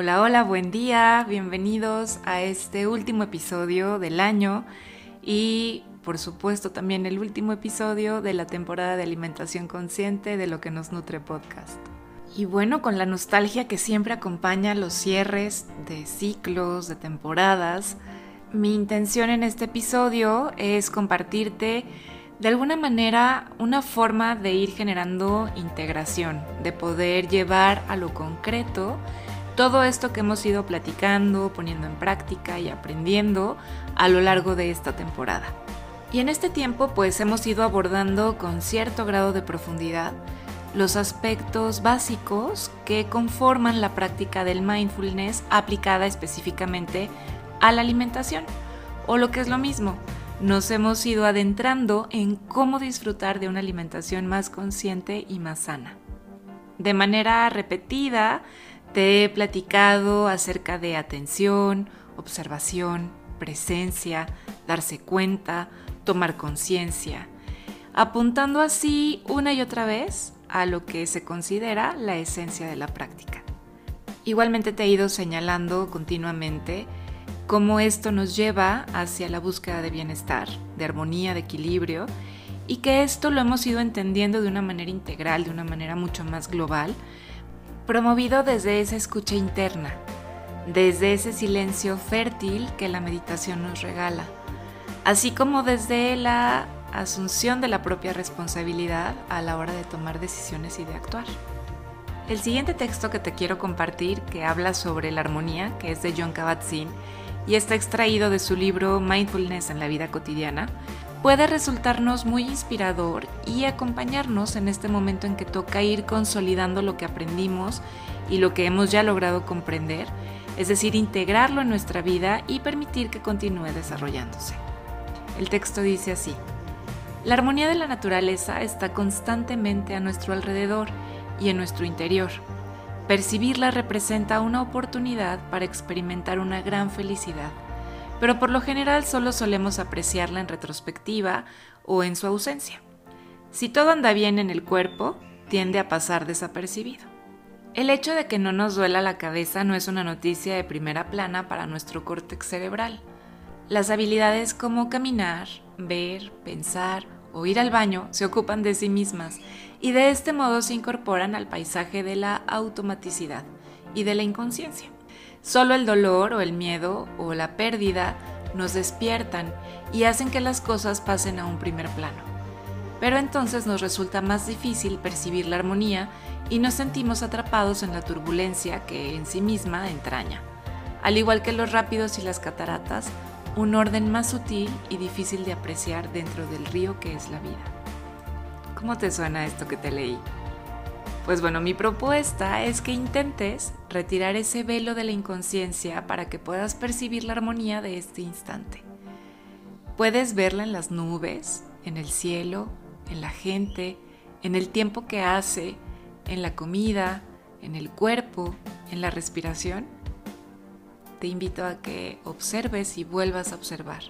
Hola, hola, buen día, bienvenidos a este último episodio del año y por supuesto también el último episodio de la temporada de alimentación consciente de lo que nos nutre podcast. Y bueno, con la nostalgia que siempre acompaña los cierres de ciclos, de temporadas, mi intención en este episodio es compartirte de alguna manera una forma de ir generando integración, de poder llevar a lo concreto todo esto que hemos ido platicando, poniendo en práctica y aprendiendo a lo largo de esta temporada. Y en este tiempo pues hemos ido abordando con cierto grado de profundidad los aspectos básicos que conforman la práctica del mindfulness aplicada específicamente a la alimentación. O lo que es lo mismo, nos hemos ido adentrando en cómo disfrutar de una alimentación más consciente y más sana. De manera repetida, te he platicado acerca de atención, observación, presencia, darse cuenta, tomar conciencia, apuntando así una y otra vez a lo que se considera la esencia de la práctica. Igualmente te he ido señalando continuamente cómo esto nos lleva hacia la búsqueda de bienestar, de armonía, de equilibrio, y que esto lo hemos ido entendiendo de una manera integral, de una manera mucho más global, promovido desde esa escucha interna, desde ese silencio fértil que la meditación nos regala, así como desde la asunción de la propia responsabilidad a la hora de tomar decisiones y de actuar. El siguiente texto que te quiero compartir, que habla sobre la armonía, que es de John Kabat-Zinn y está extraído de su libro Mindfulness en la vida cotidiana, puede resultarnos muy inspirador y acompañarnos en este momento en que toca ir consolidando lo que aprendimos y lo que hemos ya logrado comprender, es decir, integrarlo en nuestra vida y permitir que continúe desarrollándose. El texto dice así, la armonía de la naturaleza está constantemente a nuestro alrededor y en nuestro interior. Percibirla representa una oportunidad para experimentar una gran felicidad pero por lo general solo solemos apreciarla en retrospectiva o en su ausencia. Si todo anda bien en el cuerpo, tiende a pasar desapercibido. El hecho de que no nos duela la cabeza no es una noticia de primera plana para nuestro córtex cerebral. Las habilidades como caminar, ver, pensar o ir al baño se ocupan de sí mismas y de este modo se incorporan al paisaje de la automaticidad y de la inconsciencia. Solo el dolor o el miedo o la pérdida nos despiertan y hacen que las cosas pasen a un primer plano. Pero entonces nos resulta más difícil percibir la armonía y nos sentimos atrapados en la turbulencia que en sí misma entraña. Al igual que los rápidos y las cataratas, un orden más sutil y difícil de apreciar dentro del río que es la vida. ¿Cómo te suena esto que te leí? Pues bueno, mi propuesta es que intentes retirar ese velo de la inconsciencia para que puedas percibir la armonía de este instante. Puedes verla en las nubes, en el cielo, en la gente, en el tiempo que hace, en la comida, en el cuerpo, en la respiración. Te invito a que observes y vuelvas a observar,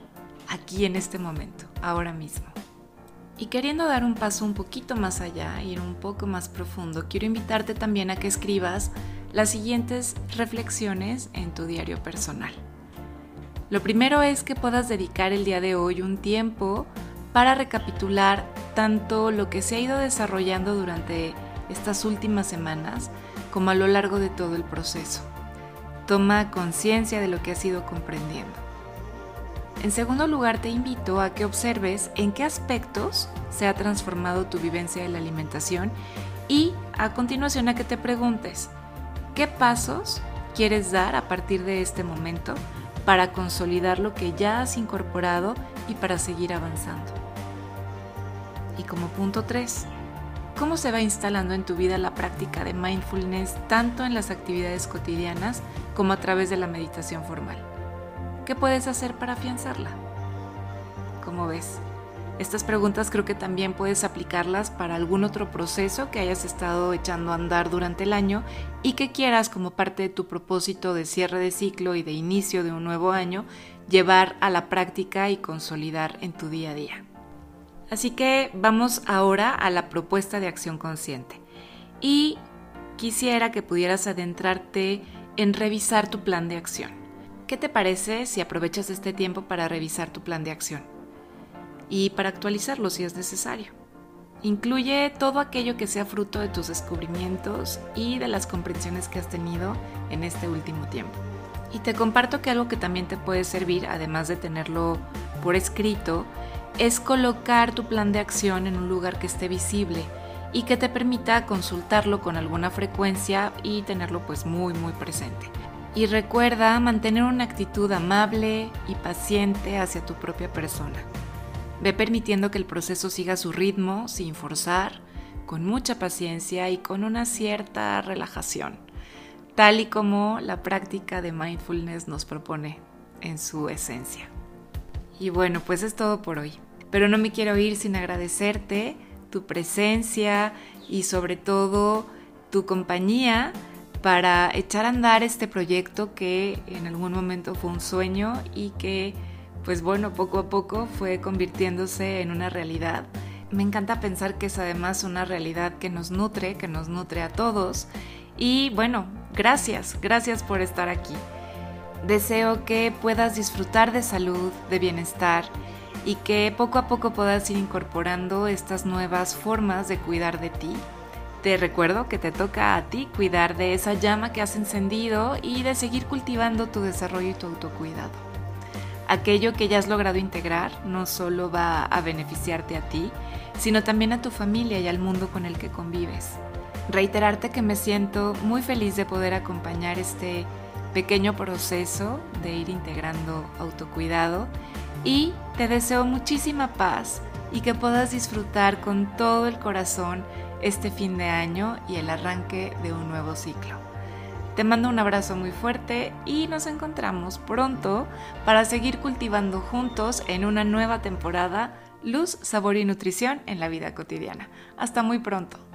aquí en este momento, ahora mismo. Y queriendo dar un paso un poquito más allá, ir un poco más profundo, quiero invitarte también a que escribas las siguientes reflexiones en tu diario personal. Lo primero es que puedas dedicar el día de hoy un tiempo para recapitular tanto lo que se ha ido desarrollando durante estas últimas semanas como a lo largo de todo el proceso. Toma conciencia de lo que has ido comprendiendo. En segundo lugar, te invito a que observes en qué aspectos se ha transformado tu vivencia de la alimentación y a continuación a que te preguntes, ¿qué pasos quieres dar a partir de este momento para consolidar lo que ya has incorporado y para seguir avanzando? Y como punto 3, ¿cómo se va instalando en tu vida la práctica de mindfulness tanto en las actividades cotidianas como a través de la meditación formal? ¿Qué puedes hacer para afianzarla? ¿Cómo ves? Estas preguntas creo que también puedes aplicarlas para algún otro proceso que hayas estado echando a andar durante el año y que quieras como parte de tu propósito de cierre de ciclo y de inicio de un nuevo año llevar a la práctica y consolidar en tu día a día. Así que vamos ahora a la propuesta de acción consciente. Y quisiera que pudieras adentrarte en revisar tu plan de acción. ¿Qué te parece si aprovechas este tiempo para revisar tu plan de acción? Y para actualizarlo si es necesario. Incluye todo aquello que sea fruto de tus descubrimientos y de las comprensiones que has tenido en este último tiempo. Y te comparto que algo que también te puede servir, además de tenerlo por escrito, es colocar tu plan de acción en un lugar que esté visible y que te permita consultarlo con alguna frecuencia y tenerlo pues muy muy presente. Y recuerda mantener una actitud amable y paciente hacia tu propia persona. Ve permitiendo que el proceso siga su ritmo sin forzar, con mucha paciencia y con una cierta relajación, tal y como la práctica de mindfulness nos propone en su esencia. Y bueno, pues es todo por hoy. Pero no me quiero ir sin agradecerte tu presencia y sobre todo tu compañía para echar a andar este proyecto que en algún momento fue un sueño y que pues bueno, poco a poco fue convirtiéndose en una realidad. Me encanta pensar que es además una realidad que nos nutre, que nos nutre a todos. Y bueno, gracias, gracias por estar aquí. Deseo que puedas disfrutar de salud, de bienestar y que poco a poco puedas ir incorporando estas nuevas formas de cuidar de ti. Te recuerdo que te toca a ti cuidar de esa llama que has encendido y de seguir cultivando tu desarrollo y tu autocuidado. Aquello que ya has logrado integrar no solo va a beneficiarte a ti, sino también a tu familia y al mundo con el que convives. Reiterarte que me siento muy feliz de poder acompañar este pequeño proceso de ir integrando autocuidado y te deseo muchísima paz y que puedas disfrutar con todo el corazón este fin de año y el arranque de un nuevo ciclo. Te mando un abrazo muy fuerte y nos encontramos pronto para seguir cultivando juntos en una nueva temporada luz, sabor y nutrición en la vida cotidiana. Hasta muy pronto.